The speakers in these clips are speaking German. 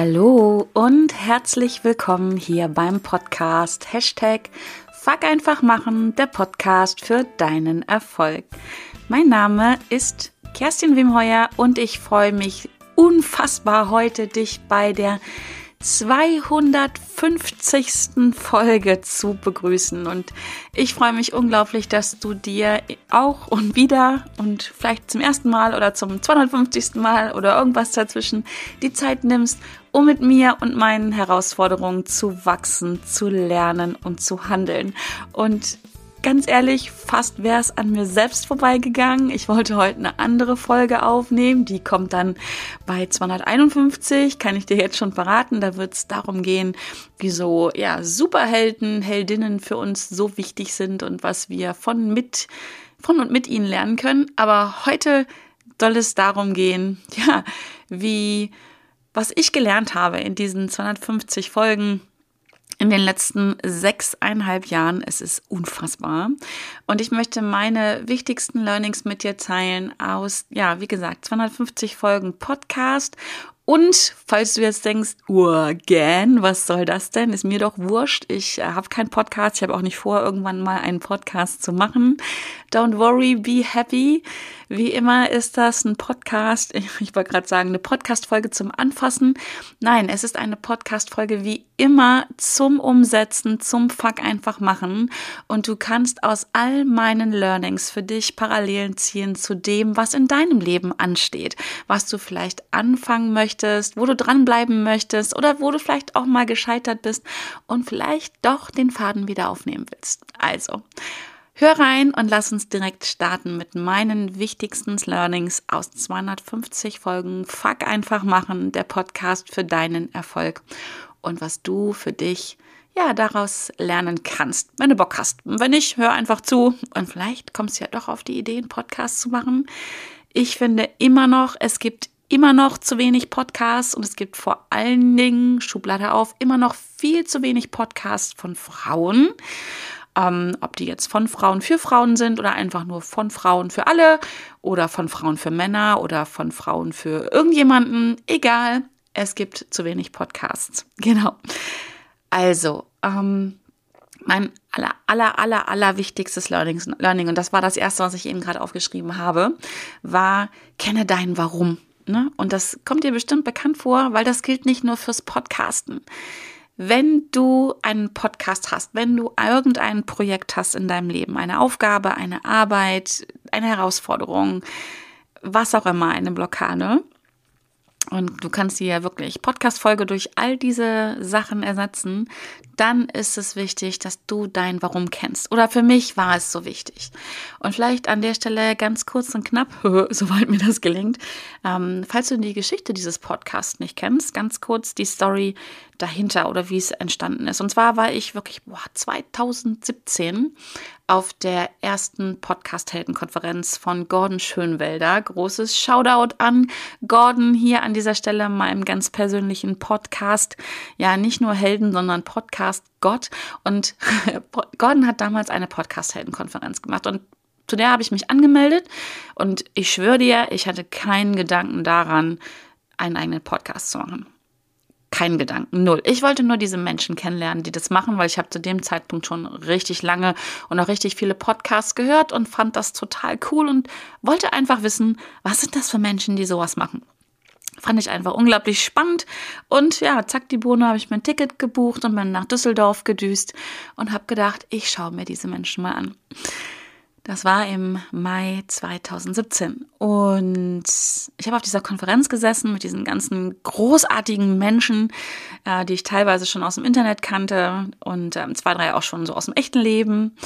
Hallo und herzlich willkommen hier beim Podcast Hashtag Fuck einfach machen, der Podcast für deinen Erfolg. Mein Name ist Kerstin Wimheuer und ich freue mich unfassbar heute, dich bei der 250. Folge zu begrüßen. Und ich freue mich unglaublich, dass du dir auch und wieder und vielleicht zum ersten Mal oder zum 250. Mal oder irgendwas dazwischen die Zeit nimmst, um mit mir und meinen Herausforderungen zu wachsen, zu lernen und zu handeln. Und ganz ehrlich, fast wäre es an mir selbst vorbeigegangen. Ich wollte heute eine andere Folge aufnehmen. Die kommt dann bei 251, kann ich dir jetzt schon verraten. Da wird es darum gehen, wieso ja, Superhelden, Heldinnen für uns so wichtig sind und was wir von, mit, von und mit ihnen lernen können. Aber heute soll es darum gehen, ja, wie, was ich gelernt habe in diesen 250 Folgen in den letzten sechseinhalb Jahren. Es ist unfassbar. Und ich möchte meine wichtigsten Learnings mit dir teilen aus, ja, wie gesagt, 250 Folgen Podcast und falls du jetzt denkst, again, was soll das denn? Ist mir doch wurscht. Ich äh, habe keinen Podcast. Ich habe auch nicht vor, irgendwann mal einen Podcast zu machen. Don't worry, be happy. Wie immer ist das ein Podcast. Ich wollte gerade sagen, eine Podcast-Folge zum Anfassen. Nein, es ist eine Podcast-Folge wie immer zum Umsetzen, zum Fuck einfach machen. Und du kannst aus all meinen Learnings für dich Parallelen ziehen zu dem, was in deinem Leben ansteht, was du vielleicht anfangen möchtest möchtest, wo du dranbleiben möchtest oder wo du vielleicht auch mal gescheitert bist und vielleicht doch den Faden wieder aufnehmen willst. Also, hör rein und lass uns direkt starten mit meinen wichtigsten Learnings aus 250 Folgen. Fuck einfach machen, der Podcast für deinen Erfolg und was du für dich ja, daraus lernen kannst, wenn du Bock hast. wenn nicht, hör einfach zu und vielleicht kommst du ja doch auf die Idee, einen Podcast zu machen. Ich finde immer noch, es gibt immer noch zu wenig Podcasts und es gibt vor allen Dingen, Schublade auf, immer noch viel zu wenig Podcasts von Frauen. Ähm, ob die jetzt von Frauen für Frauen sind oder einfach nur von Frauen für alle oder von Frauen für Männer oder von Frauen für irgendjemanden, egal. Es gibt zu wenig Podcasts. Genau. Also, ähm, mein aller, aller, aller, aller wichtigstes Learning, Learning, und das war das erste, was ich eben gerade aufgeschrieben habe, war, kenne dein Warum. Ne? Und das kommt dir bestimmt bekannt vor, weil das gilt nicht nur fürs Podcasten. Wenn du einen Podcast hast, wenn du irgendein Projekt hast in deinem Leben, eine Aufgabe, eine Arbeit, eine Herausforderung, was auch immer, eine Blockade, und du kannst dir ja wirklich Podcast-Folge durch all diese Sachen ersetzen, dann ist es wichtig, dass du dein Warum kennst. Oder für mich war es so wichtig. Und vielleicht an der Stelle ganz kurz und knapp, soweit mir das gelingt, ähm, falls du die Geschichte dieses Podcasts nicht kennst, ganz kurz die Story dahinter oder wie es entstanden ist. Und zwar war ich wirklich boah, 2017 auf der ersten Podcast-Heldenkonferenz von Gordon Schönwelder. Großes Shoutout an Gordon hier an dieser Stelle, meinem ganz persönlichen Podcast. Ja, nicht nur Helden, sondern Podcast Gott. Und Gordon hat damals eine Podcast-Heldenkonferenz gemacht und zu der habe ich mich angemeldet und ich schwöre dir, ich hatte keinen Gedanken daran, einen eigenen Podcast zu machen keinen Gedanken, null. Ich wollte nur diese Menschen kennenlernen, die das machen, weil ich habe zu dem Zeitpunkt schon richtig lange und auch richtig viele Podcasts gehört und fand das total cool und wollte einfach wissen, was sind das für Menschen, die sowas machen. Fand ich einfach unglaublich spannend und ja, zack, die Bohne habe ich mein Ticket gebucht und bin nach Düsseldorf gedüst und habe gedacht, ich schaue mir diese Menschen mal an. Das war im Mai 2017. Und ich habe auf dieser Konferenz gesessen mit diesen ganzen großartigen Menschen, äh, die ich teilweise schon aus dem Internet kannte und ähm, zwei, drei auch schon so aus dem echten Leben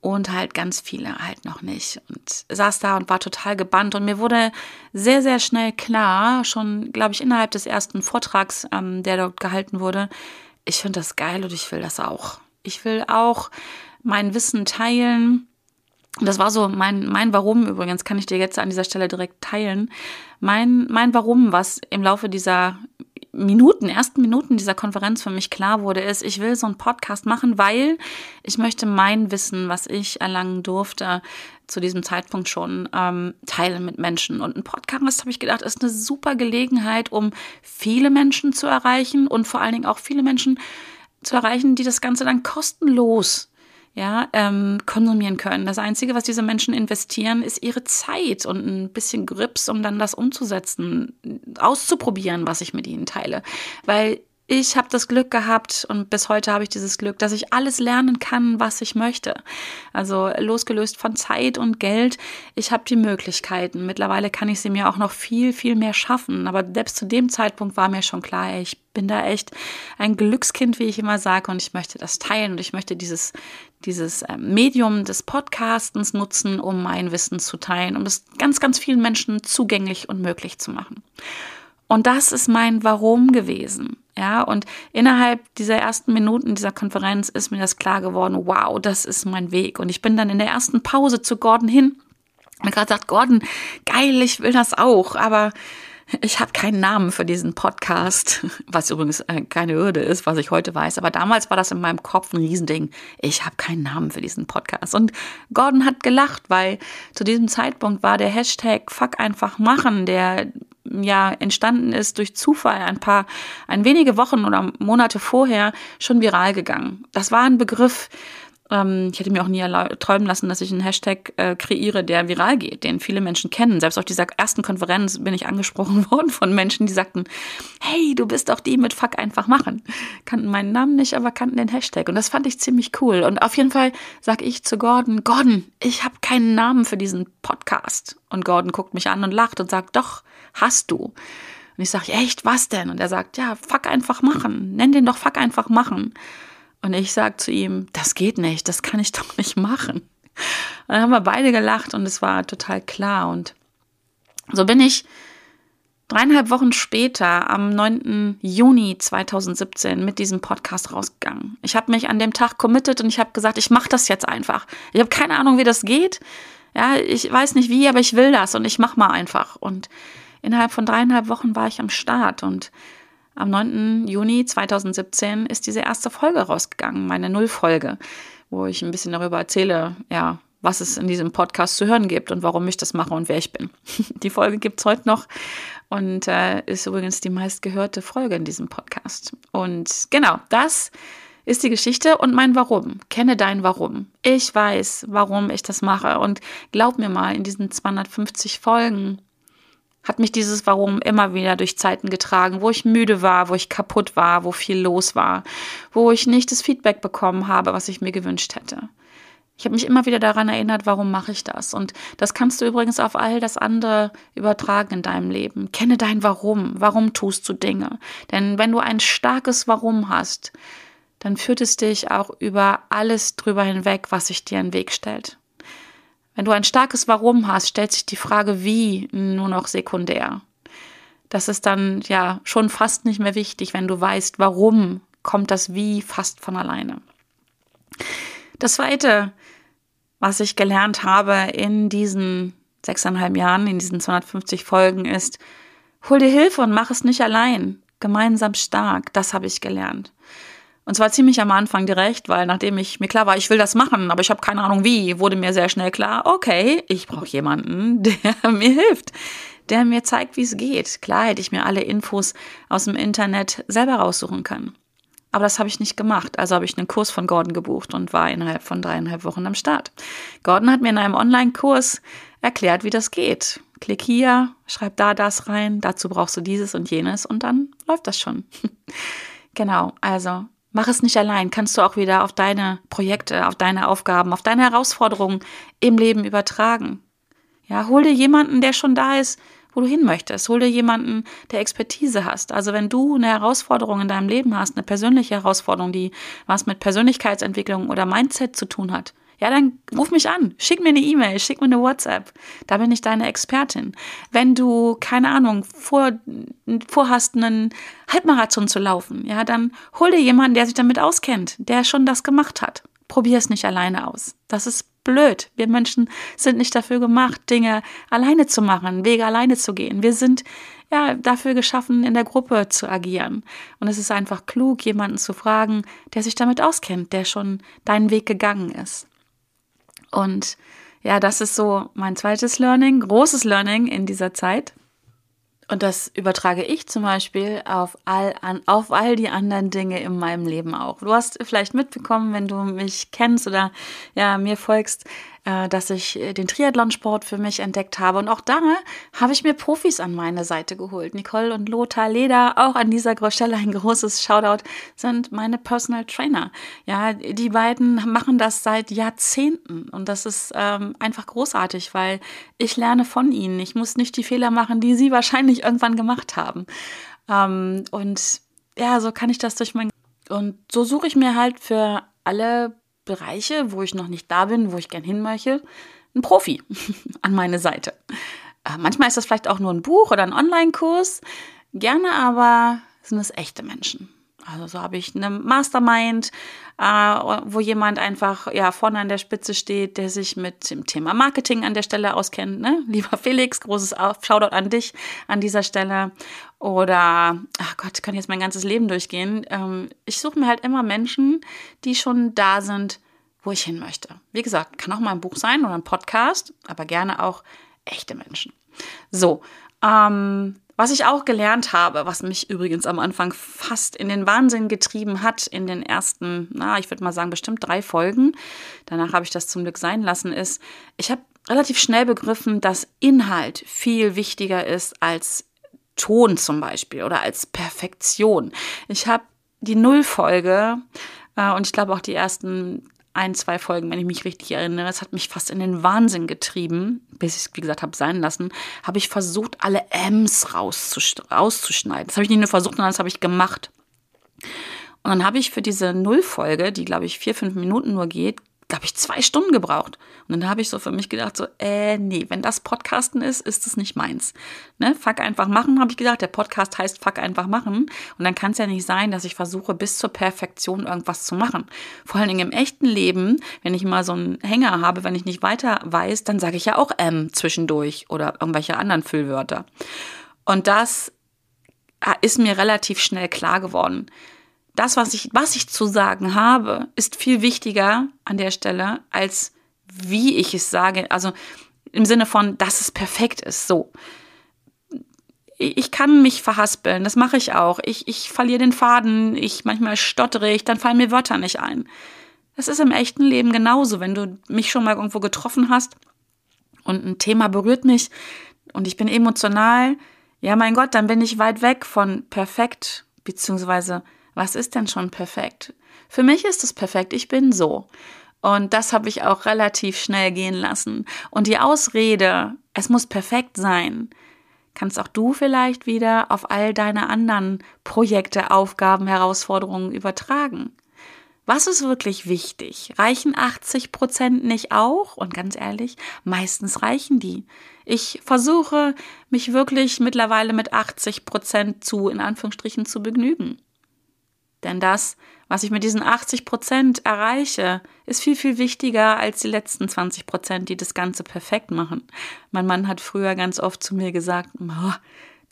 und halt ganz viele halt noch nicht. Und saß da und war total gebannt. Und mir wurde sehr, sehr schnell klar, schon, glaube ich, innerhalb des ersten Vortrags, ähm, der dort gehalten wurde, ich finde das geil und ich will das auch. Ich will auch mein Wissen teilen das war so mein, mein Warum übrigens, kann ich dir jetzt an dieser Stelle direkt teilen. Mein, mein Warum, was im Laufe dieser Minuten, ersten Minuten dieser Konferenz für mich klar wurde, ist, ich will so einen Podcast machen, weil ich möchte mein Wissen, was ich erlangen durfte, zu diesem Zeitpunkt schon ähm, teilen mit Menschen. Und ein Podcast, habe ich gedacht, ist eine super Gelegenheit, um viele Menschen zu erreichen und vor allen Dingen auch viele Menschen zu erreichen, die das Ganze dann kostenlos ja, ähm, konsumieren können. Das Einzige, was diese Menschen investieren, ist ihre Zeit und ein bisschen Grips, um dann das umzusetzen, auszuprobieren, was ich mit ihnen teile. Weil ich habe das Glück gehabt und bis heute habe ich dieses Glück, dass ich alles lernen kann, was ich möchte. Also losgelöst von Zeit und Geld, ich habe die Möglichkeiten. Mittlerweile kann ich sie mir auch noch viel, viel mehr schaffen. Aber selbst zu dem Zeitpunkt war mir schon klar, ich bin da echt ein Glückskind, wie ich immer sage, und ich möchte das teilen und ich möchte dieses, dieses ähm, Medium des Podcastens nutzen, um mein Wissen zu teilen, um es ganz, ganz vielen Menschen zugänglich und möglich zu machen. Und das ist mein Warum gewesen. Ja, und innerhalb dieser ersten Minuten dieser Konferenz ist mir das klar geworden, wow, das ist mein Weg. Und ich bin dann in der ersten Pause zu Gordon hin und gerade sagt, Gordon, geil, ich will das auch, aber ich habe keinen Namen für diesen Podcast, was übrigens äh, keine Hürde ist, was ich heute weiß. Aber damals war das in meinem Kopf ein Riesending. Ich habe keinen Namen für diesen Podcast. Und Gordon hat gelacht, weil zu diesem Zeitpunkt war der Hashtag Fuck einfach machen, der ja entstanden ist durch Zufall ein paar, ein wenige Wochen oder Monate vorher schon viral gegangen. Das war ein Begriff, ähm, ich hätte mir auch nie träumen lassen, dass ich einen Hashtag äh, kreiere, der viral geht, den viele Menschen kennen. Selbst auf dieser ersten Konferenz bin ich angesprochen worden von Menschen, die sagten, hey, du bist doch die mit Fuck einfach machen. Kannten meinen Namen nicht, aber kannten den Hashtag. Und das fand ich ziemlich cool. Und auf jeden Fall sage ich zu Gordon, Gordon, ich habe keinen Namen für diesen Podcast. Und Gordon guckt mich an und lacht und sagt, doch, hast du. Und ich sage, echt, was denn? Und er sagt, ja, Fuck einfach machen. Nenn den doch Fuck einfach machen. Und ich sage zu ihm, das geht nicht, das kann ich doch nicht machen. Und dann haben wir beide gelacht und es war total klar. Und so bin ich dreieinhalb Wochen später, am 9. Juni 2017, mit diesem Podcast rausgegangen. Ich habe mich an dem Tag committed und ich habe gesagt, ich mache das jetzt einfach. Ich habe keine Ahnung, wie das geht. Ja, ich weiß nicht wie, aber ich will das und ich mache mal einfach. Und innerhalb von dreieinhalb Wochen war ich am Start und am 9. Juni 2017 ist diese erste Folge rausgegangen, meine Nullfolge, wo ich ein bisschen darüber erzähle, ja, was es in diesem Podcast zu hören gibt und warum ich das mache und wer ich bin. Die Folge gibt es heute noch und äh, ist übrigens die meistgehörte Folge in diesem Podcast. Und genau, das ist die Geschichte und mein Warum. Kenne dein Warum. Ich weiß, warum ich das mache und glaub mir mal, in diesen 250 Folgen hat mich dieses Warum immer wieder durch Zeiten getragen, wo ich müde war, wo ich kaputt war, wo viel los war, wo ich nicht das Feedback bekommen habe, was ich mir gewünscht hätte. Ich habe mich immer wieder daran erinnert, warum mache ich das? Und das kannst du übrigens auf all das andere übertragen in deinem Leben. Kenne dein Warum. Warum tust du Dinge? Denn wenn du ein starkes Warum hast, dann führt es dich auch über alles drüber hinweg, was sich dir in den Weg stellt. Wenn du ein starkes Warum hast, stellt sich die Frage wie nur noch sekundär. Das ist dann ja schon fast nicht mehr wichtig, wenn du weißt, warum kommt das wie fast von alleine. Das zweite, was ich gelernt habe in diesen sechseinhalb Jahren, in diesen 250 Folgen, ist, hol dir Hilfe und mach es nicht allein. Gemeinsam stark. Das habe ich gelernt. Und zwar ziemlich am Anfang direkt, weil nachdem ich mir klar war, ich will das machen, aber ich habe keine Ahnung wie, wurde mir sehr schnell klar, okay, ich brauche jemanden, der mir hilft, der mir zeigt, wie es geht. Klar hätte ich mir alle Infos aus dem Internet selber raussuchen können. Aber das habe ich nicht gemacht. Also habe ich einen Kurs von Gordon gebucht und war innerhalb von dreieinhalb Wochen am Start. Gordon hat mir in einem Online-Kurs erklärt, wie das geht. Klick hier, schreib da das rein, dazu brauchst du dieses und jenes und dann läuft das schon. genau, also Mach es nicht allein, kannst du auch wieder auf deine Projekte, auf deine Aufgaben, auf deine Herausforderungen im Leben übertragen. Ja, hol dir jemanden, der schon da ist, wo du hin möchtest. Hol dir jemanden, der Expertise hast. Also wenn du eine Herausforderung in deinem Leben hast, eine persönliche Herausforderung, die was mit Persönlichkeitsentwicklung oder Mindset zu tun hat, ja, dann ruf mich an, schick mir eine E-Mail, schick mir eine WhatsApp. Da bin ich deine Expertin. Wenn du, keine Ahnung, vor, vorhast, einen Halbmarathon zu laufen, ja, dann hol dir jemanden, der sich damit auskennt, der schon das gemacht hat. Probier es nicht alleine aus. Das ist blöd. Wir Menschen sind nicht dafür gemacht, Dinge alleine zu machen, Wege alleine zu gehen. Wir sind ja dafür geschaffen, in der Gruppe zu agieren. Und es ist einfach klug, jemanden zu fragen, der sich damit auskennt, der schon deinen Weg gegangen ist. Und ja, das ist so mein zweites Learning, großes Learning in dieser Zeit. Und das übertrage ich zum Beispiel auf all, an, auf all die anderen Dinge in meinem Leben auch. Du hast vielleicht mitbekommen, wenn du mich kennst oder ja, mir folgst, dass ich äh, den Triathlonsport für mich entdeckt habe. Und auch da habe ich mir Profis an meine Seite geholt. Nicole und Lothar Leder, auch an dieser Stelle ein großes Shoutout, sind meine Personal Trainer. Ja, die beiden machen das seit Jahrzehnten und das ist ähm, einfach großartig, weil ich lerne von ihnen. Ich muss nicht die Fehler machen, die sie wahrscheinlich irgendwann gemacht haben. Ähm, und ja, so kann ich das durch mein und so suche ich mir halt für alle Bereiche, wo ich noch nicht da bin, wo ich gern hin möchte, einen Profi an meine Seite. Äh, manchmal ist das vielleicht auch nur ein Buch oder ein Online-Kurs. Gerne aber sind es echte Menschen. Also so habe ich eine Mastermind, äh, wo jemand einfach ja vorne an der Spitze steht, der sich mit dem Thema Marketing an der Stelle auskennt. Ne? Lieber Felix, großes Shoutout an dich an dieser Stelle. Oder, ach Gott, ich kann jetzt mein ganzes Leben durchgehen. Ähm, ich suche mir halt immer Menschen, die schon da sind, wo ich hin möchte. Wie gesagt, kann auch mal ein Buch sein oder ein Podcast, aber gerne auch echte Menschen. So, ähm, was ich auch gelernt habe, was mich übrigens am Anfang fast in den Wahnsinn getrieben hat, in den ersten, na, ich würde mal sagen, bestimmt drei Folgen, danach habe ich das zum Glück sein lassen, ist, ich habe relativ schnell begriffen, dass Inhalt viel wichtiger ist als Ton zum Beispiel oder als Perfektion. Ich habe die Nullfolge äh, und ich glaube auch die ersten ein, zwei Folgen, wenn ich mich richtig erinnere. Es hat mich fast in den Wahnsinn getrieben, bis ich es, wie gesagt, habe sein lassen. Habe ich versucht, alle M's rauszuschneiden. Das habe ich nicht nur versucht, sondern das habe ich gemacht. Und dann habe ich für diese Nullfolge, die, glaube ich, vier, fünf Minuten nur geht, glaube ich, zwei Stunden gebraucht. Und dann habe ich so für mich gedacht, so, äh, nee, wenn das Podcasten ist, ist es nicht meins. Ne? Fuck einfach machen, habe ich gedacht. Der Podcast heißt Fuck einfach machen. Und dann kann es ja nicht sein, dass ich versuche, bis zur Perfektion irgendwas zu machen. Vor allen Dingen im echten Leben, wenn ich mal so einen Hänger habe, wenn ich nicht weiter weiß, dann sage ich ja auch M zwischendurch oder irgendwelche anderen Füllwörter. Und das äh, ist mir relativ schnell klar geworden das, was ich, was ich zu sagen habe, ist viel wichtiger an der Stelle, als wie ich es sage. Also im Sinne von, dass es perfekt ist. So. Ich kann mich verhaspeln, das mache ich auch. Ich, ich verliere den Faden, ich manchmal stottere ich, dann fallen mir Wörter nicht ein. Das ist im echten Leben genauso, wenn du mich schon mal irgendwo getroffen hast und ein Thema berührt mich und ich bin emotional, ja mein Gott, dann bin ich weit weg von perfekt, beziehungsweise was ist denn schon perfekt? Für mich ist es perfekt, ich bin so. Und das habe ich auch relativ schnell gehen lassen. Und die Ausrede, es muss perfekt sein, kannst auch du vielleicht wieder auf all deine anderen Projekte, Aufgaben, Herausforderungen übertragen. Was ist wirklich wichtig? Reichen 80 Prozent nicht auch? Und ganz ehrlich, meistens reichen die. Ich versuche, mich wirklich mittlerweile mit 80 Prozent zu, in Anführungsstrichen, zu begnügen. Denn das, was ich mit diesen 80 Prozent erreiche, ist viel, viel wichtiger als die letzten 20 Prozent, die das Ganze perfekt machen. Mein Mann hat früher ganz oft zu mir gesagt,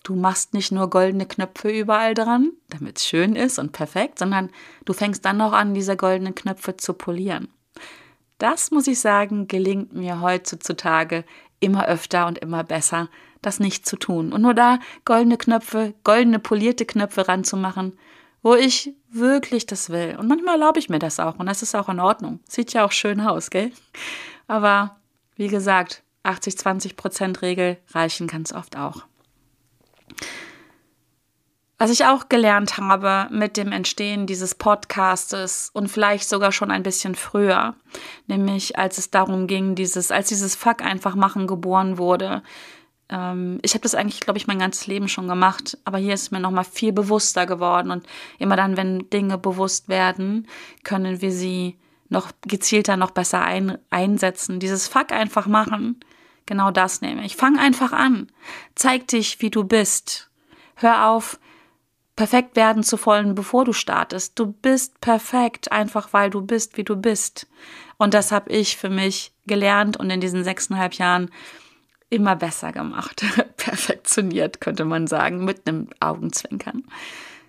du machst nicht nur goldene Knöpfe überall dran, damit es schön ist und perfekt, sondern du fängst dann noch an, diese goldenen Knöpfe zu polieren. Das, muss ich sagen, gelingt mir heutzutage immer öfter und immer besser, das nicht zu tun. Und nur da goldene Knöpfe, goldene polierte Knöpfe ranzumachen, wo ich wirklich das will. Und manchmal erlaube ich mir das auch und das ist auch in Ordnung. Sieht ja auch schön aus, gell? Aber wie gesagt, 80-20-Prozent-Regel reichen ganz oft auch. Was ich auch gelernt habe mit dem Entstehen dieses Podcastes und vielleicht sogar schon ein bisschen früher, nämlich als es darum ging, dieses, als dieses Fuck einfach machen geboren wurde, ähm, ich habe das eigentlich, glaube ich, mein ganzes Leben schon gemacht, aber hier ist mir nochmal viel bewusster geworden. Und immer dann, wenn Dinge bewusst werden, können wir sie noch gezielter, noch besser ein, einsetzen. Dieses Fuck einfach machen, genau das nehme ich. Fang einfach an. Zeig dich, wie du bist. Hör auf, perfekt werden zu wollen, bevor du startest. Du bist perfekt, einfach weil du bist, wie du bist. Und das habe ich für mich gelernt und in diesen sechseinhalb Jahren immer besser gemacht. Perfektioniert, könnte man sagen, mit einem Augenzwinkern.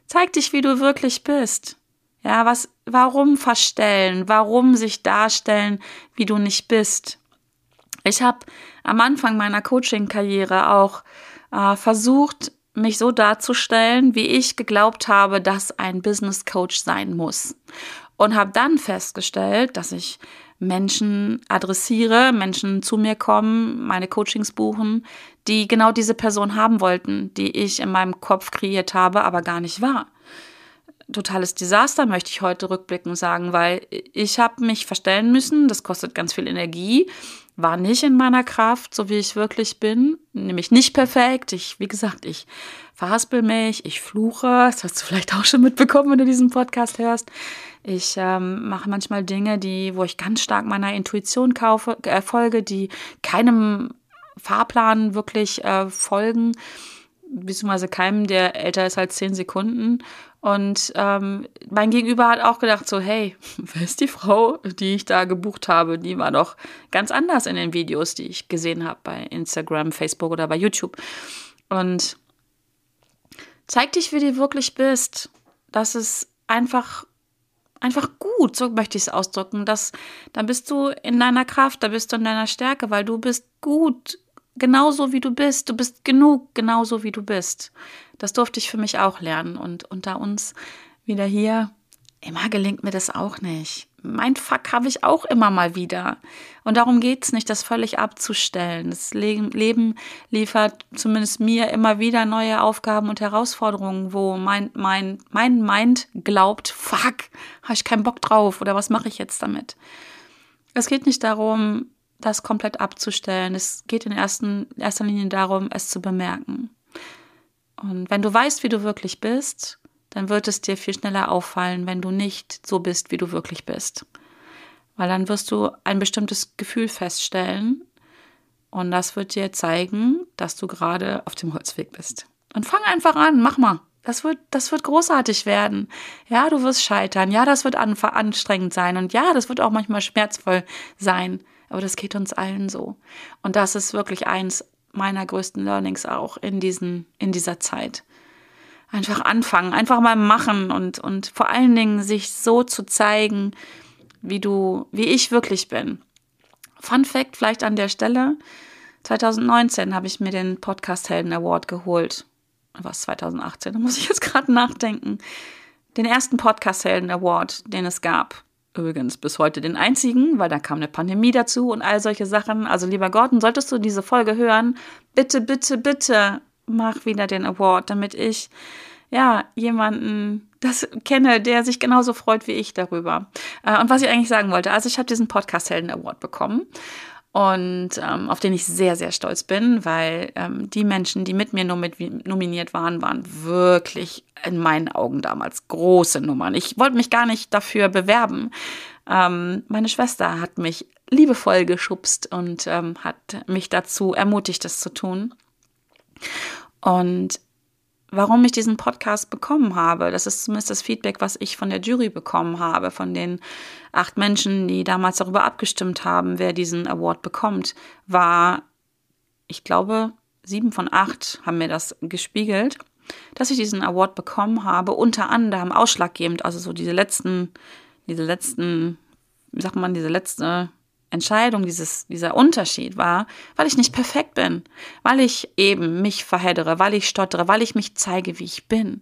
Zeig dich, wie du wirklich bist. Ja, was, warum verstellen? Warum sich darstellen, wie du nicht bist? Ich habe am Anfang meiner Coaching-Karriere auch äh, versucht, mich so darzustellen, wie ich geglaubt habe, dass ein Business Coach sein muss. Und habe dann festgestellt, dass ich Menschen adressiere, Menschen zu mir kommen, meine Coachings buchen, die genau diese Person haben wollten, die ich in meinem Kopf kreiert habe, aber gar nicht war. Totales Desaster, möchte ich heute rückblickend sagen, weil ich habe mich verstellen müssen, das kostet ganz viel Energie, war nicht in meiner Kraft, so wie ich wirklich bin, nämlich nicht perfekt. Ich, wie gesagt, ich verhaspel mich, ich fluche, das hast du vielleicht auch schon mitbekommen, wenn du diesen Podcast hörst. Ich ähm, mache manchmal Dinge, die, wo ich ganz stark meiner Intuition kaufe, äh, folge, die keinem Fahrplan wirklich äh, folgen, beziehungsweise keinem, der älter ist als zehn Sekunden. Und ähm, mein Gegenüber hat auch gedacht, so, hey, wer ist die Frau, die ich da gebucht habe? Die war doch ganz anders in den Videos, die ich gesehen habe bei Instagram, Facebook oder bei YouTube. Und zeig dich, wie du wirklich bist. Das ist einfach, einfach gut, so möchte ich es ausdrücken. Das, dann bist du in deiner Kraft, da bist du in deiner Stärke, weil du bist gut, genauso wie du bist. Du bist genug, genauso wie du bist. Das durfte ich für mich auch lernen. Und unter uns wieder hier, immer gelingt mir das auch nicht. Mein Fuck habe ich auch immer mal wieder. Und darum geht es nicht, das völlig abzustellen. Das Leben liefert zumindest mir immer wieder neue Aufgaben und Herausforderungen, wo mein, mein, mein Mind glaubt, fuck, habe ich keinen Bock drauf oder was mache ich jetzt damit? Es geht nicht darum, das komplett abzustellen. Es geht in ersten, erster Linie darum, es zu bemerken. Und wenn du weißt, wie du wirklich bist, dann wird es dir viel schneller auffallen, wenn du nicht so bist, wie du wirklich bist. Weil dann wirst du ein bestimmtes Gefühl feststellen und das wird dir zeigen, dass du gerade auf dem Holzweg bist. Und fang einfach an, mach mal. Das wird, das wird großartig werden. Ja, du wirst scheitern. Ja, das wird anstrengend sein. Und ja, das wird auch manchmal schmerzvoll sein. Aber das geht uns allen so. Und das ist wirklich eins meiner größten Learnings auch in, diesen, in dieser Zeit. Einfach anfangen, einfach mal machen und, und vor allen Dingen sich so zu zeigen, wie du, wie ich wirklich bin. Fun Fact vielleicht an der Stelle. 2019 habe ich mir den Podcast Helden Award geholt. Was 2018? Da muss ich jetzt gerade nachdenken. Den ersten Podcast Helden Award, den es gab übrigens bis heute den einzigen, weil da kam eine Pandemie dazu und all solche Sachen. Also lieber Gordon, solltest du diese Folge hören, bitte, bitte, bitte mach wieder den Award, damit ich ja jemanden das kenne, der sich genauso freut wie ich darüber. Äh, und was ich eigentlich sagen wollte, also ich habe diesen Podcast Helden Award bekommen und ähm, auf den ich sehr, sehr stolz bin, weil ähm, die Menschen, die mit mir nominiert waren, waren wirklich in meinen Augen damals große Nummern. Ich wollte mich gar nicht dafür bewerben. Ähm, meine Schwester hat mich liebevoll geschubst und ähm, hat mich dazu ermutigt, das zu tun. Und warum ich diesen Podcast bekommen habe. Das ist zumindest das Feedback, was ich von der Jury bekommen habe, von den acht Menschen, die damals darüber abgestimmt haben, wer diesen Award bekommt, war, ich glaube, sieben von acht haben mir das gespiegelt, dass ich diesen Award bekommen habe, unter anderem ausschlaggebend, also so diese letzten, diese letzten, wie sagt man, diese letzte Entscheidung, dieses, dieser Unterschied war, weil ich nicht perfekt bin, weil ich eben mich verheddere, weil ich stottere, weil ich mich zeige, wie ich bin,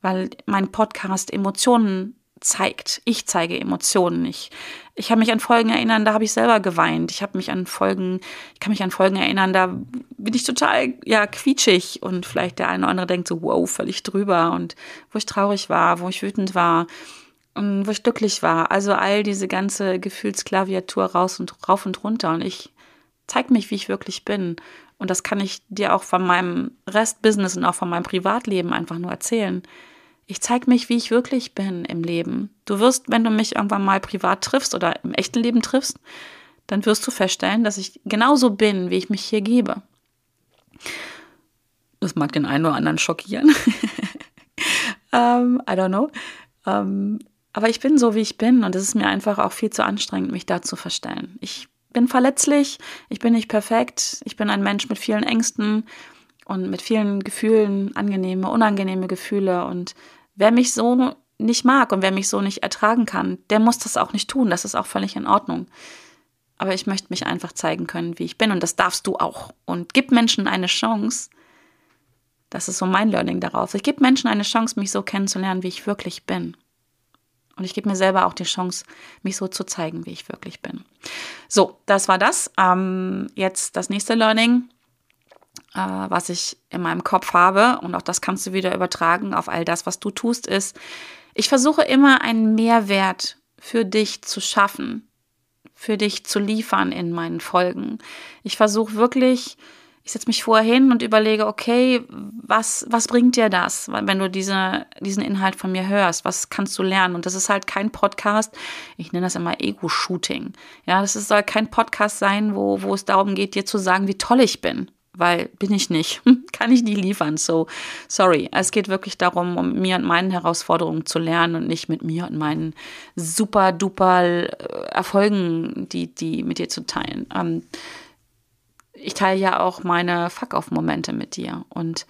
weil mein Podcast Emotionen zeigt. Ich zeige Emotionen. Ich, ich kann mich an Folgen erinnern, da habe ich selber geweint. Ich habe mich an Folgen, ich kann mich an Folgen erinnern, da bin ich total ja quietschig und vielleicht der eine oder andere denkt so, wow, völlig drüber und wo ich traurig war, wo ich wütend war wo ich glücklich war. Also all diese ganze Gefühlsklaviatur raus und rauf und runter. Und ich zeige mich, wie ich wirklich bin. Und das kann ich dir auch von meinem Restbusiness und auch von meinem Privatleben einfach nur erzählen. Ich zeige mich, wie ich wirklich bin im Leben. Du wirst, wenn du mich irgendwann mal privat triffst oder im echten Leben triffst, dann wirst du feststellen, dass ich genauso bin, wie ich mich hier gebe. Das mag den einen oder anderen schockieren. ähm, I don't know. Ähm, aber ich bin so, wie ich bin und es ist mir einfach auch viel zu anstrengend, mich da zu verstellen. Ich bin verletzlich, ich bin nicht perfekt, ich bin ein Mensch mit vielen Ängsten und mit vielen Gefühlen, angenehme, unangenehme Gefühle. Und wer mich so nicht mag und wer mich so nicht ertragen kann, der muss das auch nicht tun. Das ist auch völlig in Ordnung. Aber ich möchte mich einfach zeigen können, wie ich bin. Und das darfst du auch. Und gib Menschen eine Chance. Das ist so mein Learning darauf. Ich gebe Menschen eine Chance, mich so kennenzulernen, wie ich wirklich bin. Und ich gebe mir selber auch die Chance, mich so zu zeigen, wie ich wirklich bin. So, das war das. Ähm, jetzt das nächste Learning, äh, was ich in meinem Kopf habe. Und auch das kannst du wieder übertragen auf all das, was du tust, ist, ich versuche immer einen Mehrwert für dich zu schaffen, für dich zu liefern in meinen Folgen. Ich versuche wirklich, ich setze mich vorher hin und überlege, okay, was, was bringt dir das, wenn du diese, diesen Inhalt von mir hörst? Was kannst du lernen? Und das ist halt kein Podcast, ich nenne das immer Ego-Shooting. Ja, das soll kein Podcast sein, wo, wo es darum geht, dir zu sagen, wie toll ich bin. Weil bin ich nicht, kann ich nie liefern. So, sorry. Es geht wirklich darum, um mir und meinen Herausforderungen zu lernen und nicht mit mir und meinen super duper äh, Erfolgen, die, die mit dir zu teilen. Ähm, ich teile ja auch meine Fuck-off-Momente mit dir. Und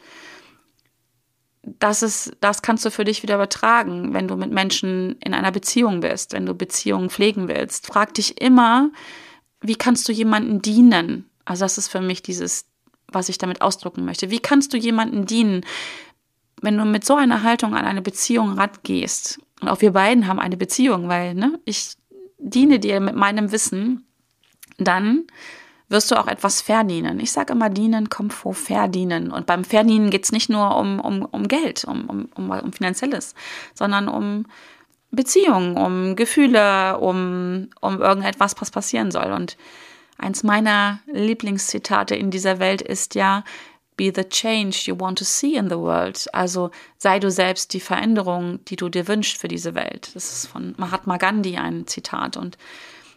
das ist, das kannst du für dich wieder übertragen, wenn du mit Menschen in einer Beziehung bist, wenn du Beziehungen pflegen willst. Frag dich immer, wie kannst du jemanden dienen? Also das ist für mich dieses, was ich damit ausdrücken möchte. Wie kannst du jemanden dienen, wenn du mit so einer Haltung an eine Beziehung rangehst? Und auch wir beiden haben eine Beziehung, weil ne, ich diene dir mit meinem Wissen, dann wirst du auch etwas verdienen. Ich sage immer, dienen kommt vor verdienen. Und beim Verdienen geht es nicht nur um, um, um Geld, um, um, um, um finanzielles, sondern um Beziehungen, um Gefühle, um, um irgendetwas, was passieren soll. Und eins meiner Lieblingszitate in dieser Welt ist ja, Be the change you want to see in the world. Also sei du selbst die Veränderung, die du dir wünschst für diese Welt. Das ist von Mahatma Gandhi ein Zitat. Und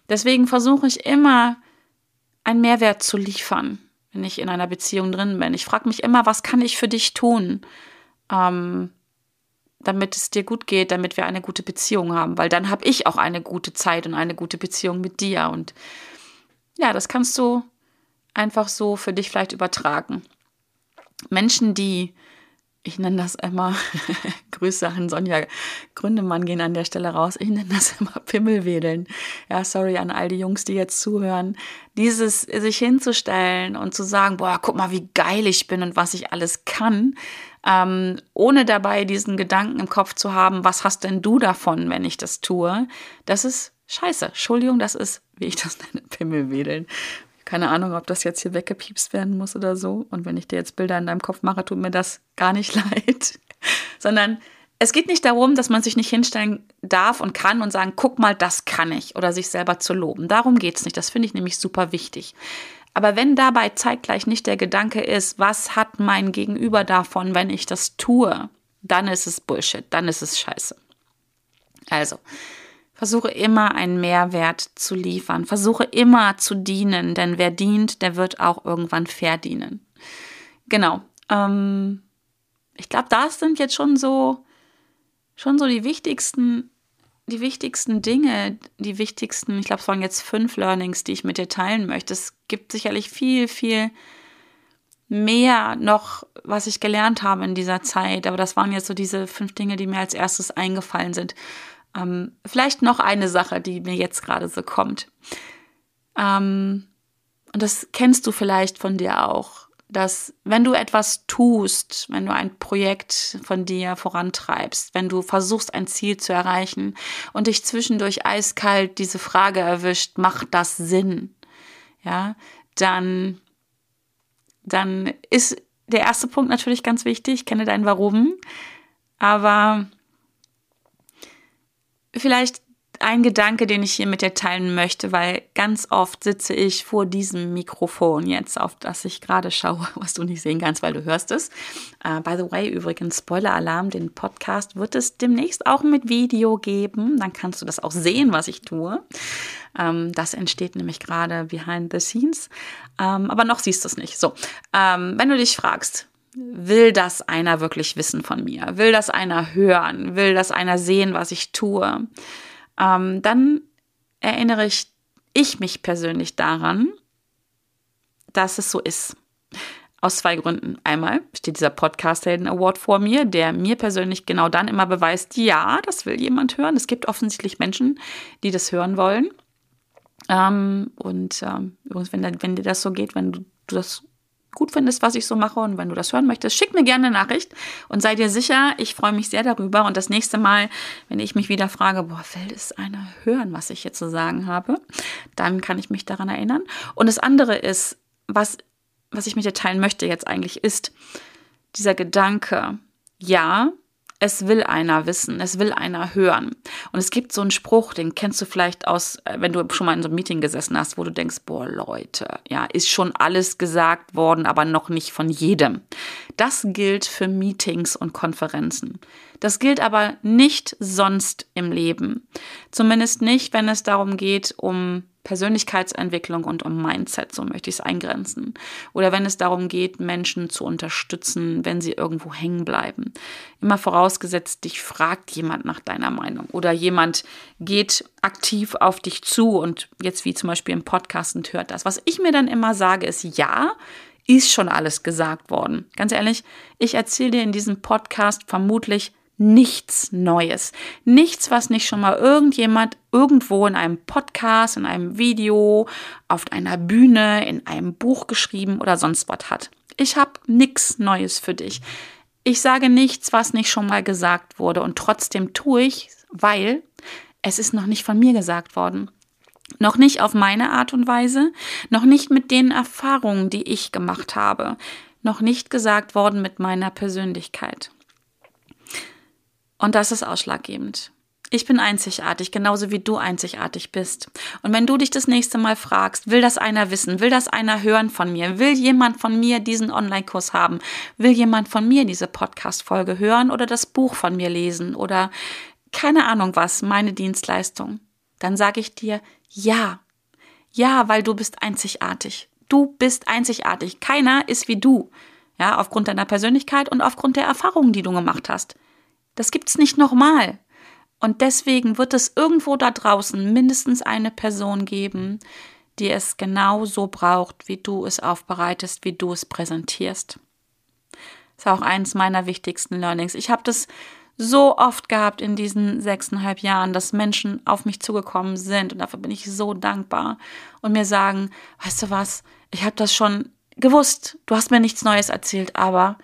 deswegen versuche ich immer, einen Mehrwert zu liefern, wenn ich in einer Beziehung drin bin. Ich frage mich immer, was kann ich für dich tun, ähm, damit es dir gut geht, damit wir eine gute Beziehung haben, weil dann habe ich auch eine gute Zeit und eine gute Beziehung mit dir. Und ja, das kannst du einfach so für dich vielleicht übertragen. Menschen, die ich nenne das immer, Grüße an Sonja Gründemann gehen an der Stelle raus, ich nenne das immer Pimmelwedeln. Ja, sorry an all die Jungs, die jetzt zuhören. Dieses sich hinzustellen und zu sagen, boah, guck mal, wie geil ich bin und was ich alles kann, ähm, ohne dabei diesen Gedanken im Kopf zu haben, was hast denn du davon, wenn ich das tue, das ist scheiße. Entschuldigung, das ist, wie ich das nenne, Pimmelwedeln. Keine Ahnung, ob das jetzt hier weggepiepst werden muss oder so. Und wenn ich dir jetzt Bilder in deinem Kopf mache, tut mir das gar nicht leid. Sondern es geht nicht darum, dass man sich nicht hinstellen darf und kann und sagen, guck mal, das kann ich oder sich selber zu loben. Darum geht es nicht. Das finde ich nämlich super wichtig. Aber wenn dabei zeitgleich nicht der Gedanke ist, was hat mein Gegenüber davon, wenn ich das tue, dann ist es Bullshit, dann ist es scheiße. Also, Versuche immer einen Mehrwert zu liefern. Versuche immer zu dienen, denn wer dient, der wird auch irgendwann verdienen. Genau. Ähm, ich glaube, das sind jetzt schon so, schon so die wichtigsten, die wichtigsten Dinge, die wichtigsten, ich glaube, es waren jetzt fünf Learnings, die ich mit dir teilen möchte. Es gibt sicherlich viel, viel mehr noch, was ich gelernt habe in dieser Zeit. Aber das waren jetzt so diese fünf Dinge, die mir als erstes eingefallen sind. Ähm, vielleicht noch eine Sache, die mir jetzt gerade so kommt. Ähm, und das kennst du vielleicht von dir auch, dass wenn du etwas tust, wenn du ein Projekt von dir vorantreibst, wenn du versuchst, ein Ziel zu erreichen und dich zwischendurch eiskalt diese Frage erwischt, macht das Sinn? Ja, dann, dann ist der erste Punkt natürlich ganz wichtig, kenne dein Warum, aber vielleicht ein Gedanke, den ich hier mit dir teilen möchte, weil ganz oft sitze ich vor diesem Mikrofon jetzt, auf das ich gerade schaue, was du nicht sehen kannst, weil du hörst es. Uh, by the way, übrigens, Spoiler-Alarm, den Podcast wird es demnächst auch mit Video geben. Dann kannst du das auch sehen, was ich tue. Um, ähm, das entsteht nämlich gerade behind the scenes. Um, ähm, aber noch siehst du es nicht. So, um, ähm, wenn du dich fragst, will das einer wirklich wissen von mir? Will das einer hören? Will das einer sehen, was ich tue? Ähm, dann erinnere ich, ich mich persönlich daran, dass es so ist. Aus zwei Gründen. Einmal steht dieser Podcast Helden Award vor mir, der mir persönlich genau dann immer beweist, ja, das will jemand hören. Es gibt offensichtlich Menschen, die das hören wollen. Ähm, und ähm, übrigens, wenn, wenn dir das so geht, wenn du, du das gut findest, was ich so mache und wenn du das hören möchtest, schick mir gerne eine Nachricht und sei dir sicher, ich freue mich sehr darüber. Und das nächste Mal, wenn ich mich wieder frage, boah, will es einer hören, was ich hier zu sagen habe, dann kann ich mich daran erinnern. Und das andere ist, was, was ich mit dir teilen möchte jetzt eigentlich, ist dieser Gedanke, ja, es will einer wissen, es will einer hören. Und es gibt so einen Spruch, den kennst du vielleicht aus, äh, wenn du schon mal in so einem Meeting gesessen hast, wo du denkst, boah, Leute, ja, ist schon alles gesagt worden, aber noch nicht von jedem. Das gilt für Meetings und Konferenzen. Das gilt aber nicht sonst im Leben. Zumindest nicht, wenn es darum geht, um Persönlichkeitsentwicklung und um Mindset, so möchte ich es eingrenzen. Oder wenn es darum geht, Menschen zu unterstützen, wenn sie irgendwo hängen bleiben. Immer vorausgesetzt, dich fragt jemand nach deiner Meinung oder jemand geht aktiv auf dich zu und jetzt wie zum Beispiel im Podcast und hört das. Was ich mir dann immer sage, ist ja, ist schon alles gesagt worden. Ganz ehrlich, ich erzähle dir in diesem Podcast vermutlich nichts Neues. Nichts, was nicht schon mal irgendjemand irgendwo in einem Podcast, in einem Video, auf einer Bühne, in einem Buch geschrieben oder sonst was hat. Ich habe nichts Neues für dich. Ich sage nichts, was nicht schon mal gesagt wurde und trotzdem tue ich, weil es ist noch nicht von mir gesagt worden. Noch nicht auf meine Art und Weise, noch nicht mit den Erfahrungen, die ich gemacht habe, noch nicht gesagt worden mit meiner Persönlichkeit. Und das ist ausschlaggebend. Ich bin einzigartig, genauso wie du einzigartig bist. Und wenn du dich das nächste Mal fragst, will das einer wissen, will das einer hören von mir, will jemand von mir diesen Online-Kurs haben, will jemand von mir diese Podcast-Folge hören oder das Buch von mir lesen oder keine Ahnung was, meine Dienstleistung, dann sage ich dir ja. Ja, weil du bist einzigartig. Du bist einzigartig. Keiner ist wie du. Ja, aufgrund deiner Persönlichkeit und aufgrund der Erfahrungen, die du gemacht hast. Das gibt's nicht nochmal. Und deswegen wird es irgendwo da draußen mindestens eine Person geben, die es genau so braucht, wie du es aufbereitest, wie du es präsentierst. Das ist auch eins meiner wichtigsten Learnings. Ich habe das so oft gehabt in diesen sechseinhalb Jahren, dass Menschen auf mich zugekommen sind und dafür bin ich so dankbar und mir sagen, weißt du was, ich habe das schon gewusst, du hast mir nichts Neues erzählt, aber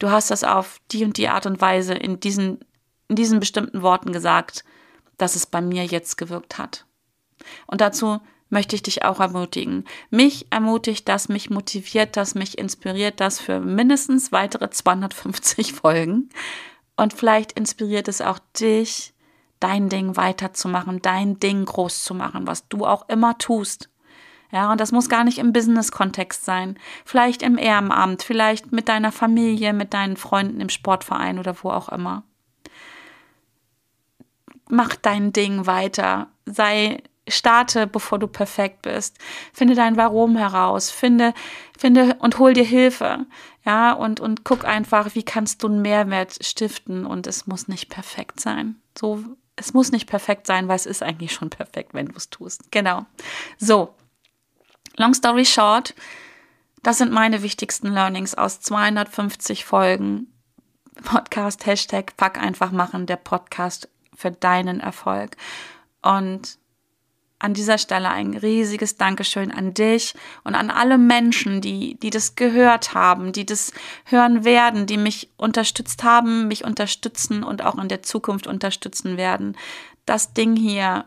du hast das auf die und die Art und Weise in diesen, in diesen bestimmten Worten gesagt, dass es bei mir jetzt gewirkt hat. Und dazu möchte ich dich auch ermutigen. Mich ermutigt das, mich motiviert das, mich inspiriert das für mindestens weitere 250 Folgen. Und vielleicht inspiriert es auch dich, dein Ding weiterzumachen, dein Ding groß zu machen, was du auch immer tust. Ja, und das muss gar nicht im Business-Kontext sein. Vielleicht im Ehrenamt, vielleicht mit deiner Familie, mit deinen Freunden im Sportverein oder wo auch immer. Mach dein Ding weiter. Sei, starte, bevor du perfekt bist. Finde dein Warum heraus. Finde, finde und hol dir Hilfe. Ja, und, und guck einfach, wie kannst du einen Mehrwert stiften und es muss nicht perfekt sein. So, es muss nicht perfekt sein, weil es ist eigentlich schon perfekt, wenn du es tust. Genau. So, Long story short, das sind meine wichtigsten Learnings aus 250 Folgen. Podcast, Hashtag Pack einfach machen, der Podcast für deinen Erfolg. Und an dieser Stelle ein riesiges Dankeschön an dich und an alle Menschen, die, die das gehört haben, die das hören werden, die mich unterstützt haben, mich unterstützen und auch in der Zukunft unterstützen werden. Das Ding hier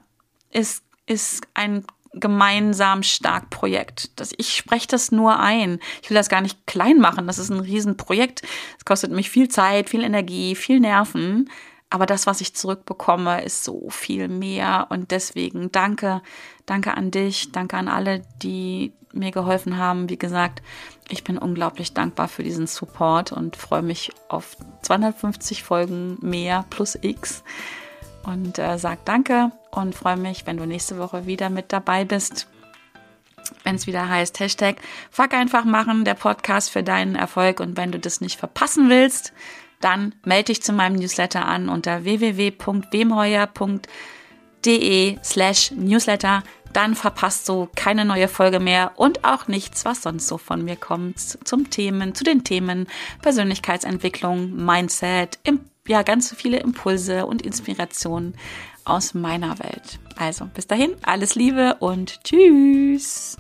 ist, ist ein gemeinsam stark Projekt. Das, ich spreche das nur ein. Ich will das gar nicht klein machen. Das ist ein Riesenprojekt. Es kostet mich viel Zeit, viel Energie, viel Nerven. Aber das, was ich zurückbekomme, ist so viel mehr. Und deswegen danke, danke an dich, danke an alle, die mir geholfen haben. Wie gesagt, ich bin unglaublich dankbar für diesen Support und freue mich auf 250 Folgen mehr plus X und äh, sag danke und freue mich, wenn du nächste Woche wieder mit dabei bist. wenn es wieder heißt Hashtag Fuck einfach machen, der Podcast für deinen Erfolg. Und wenn du das nicht verpassen willst, dann melde dich zu meinem Newsletter an unter www.wemheuer.de slash Newsletter. Dann verpasst du keine neue Folge mehr und auch nichts, was sonst so von mir kommt zum Themen, zu den Themen Persönlichkeitsentwicklung, Mindset, ja, ganz viele Impulse und Inspirationen aus meiner Welt. Also bis dahin, alles Liebe und tschüss.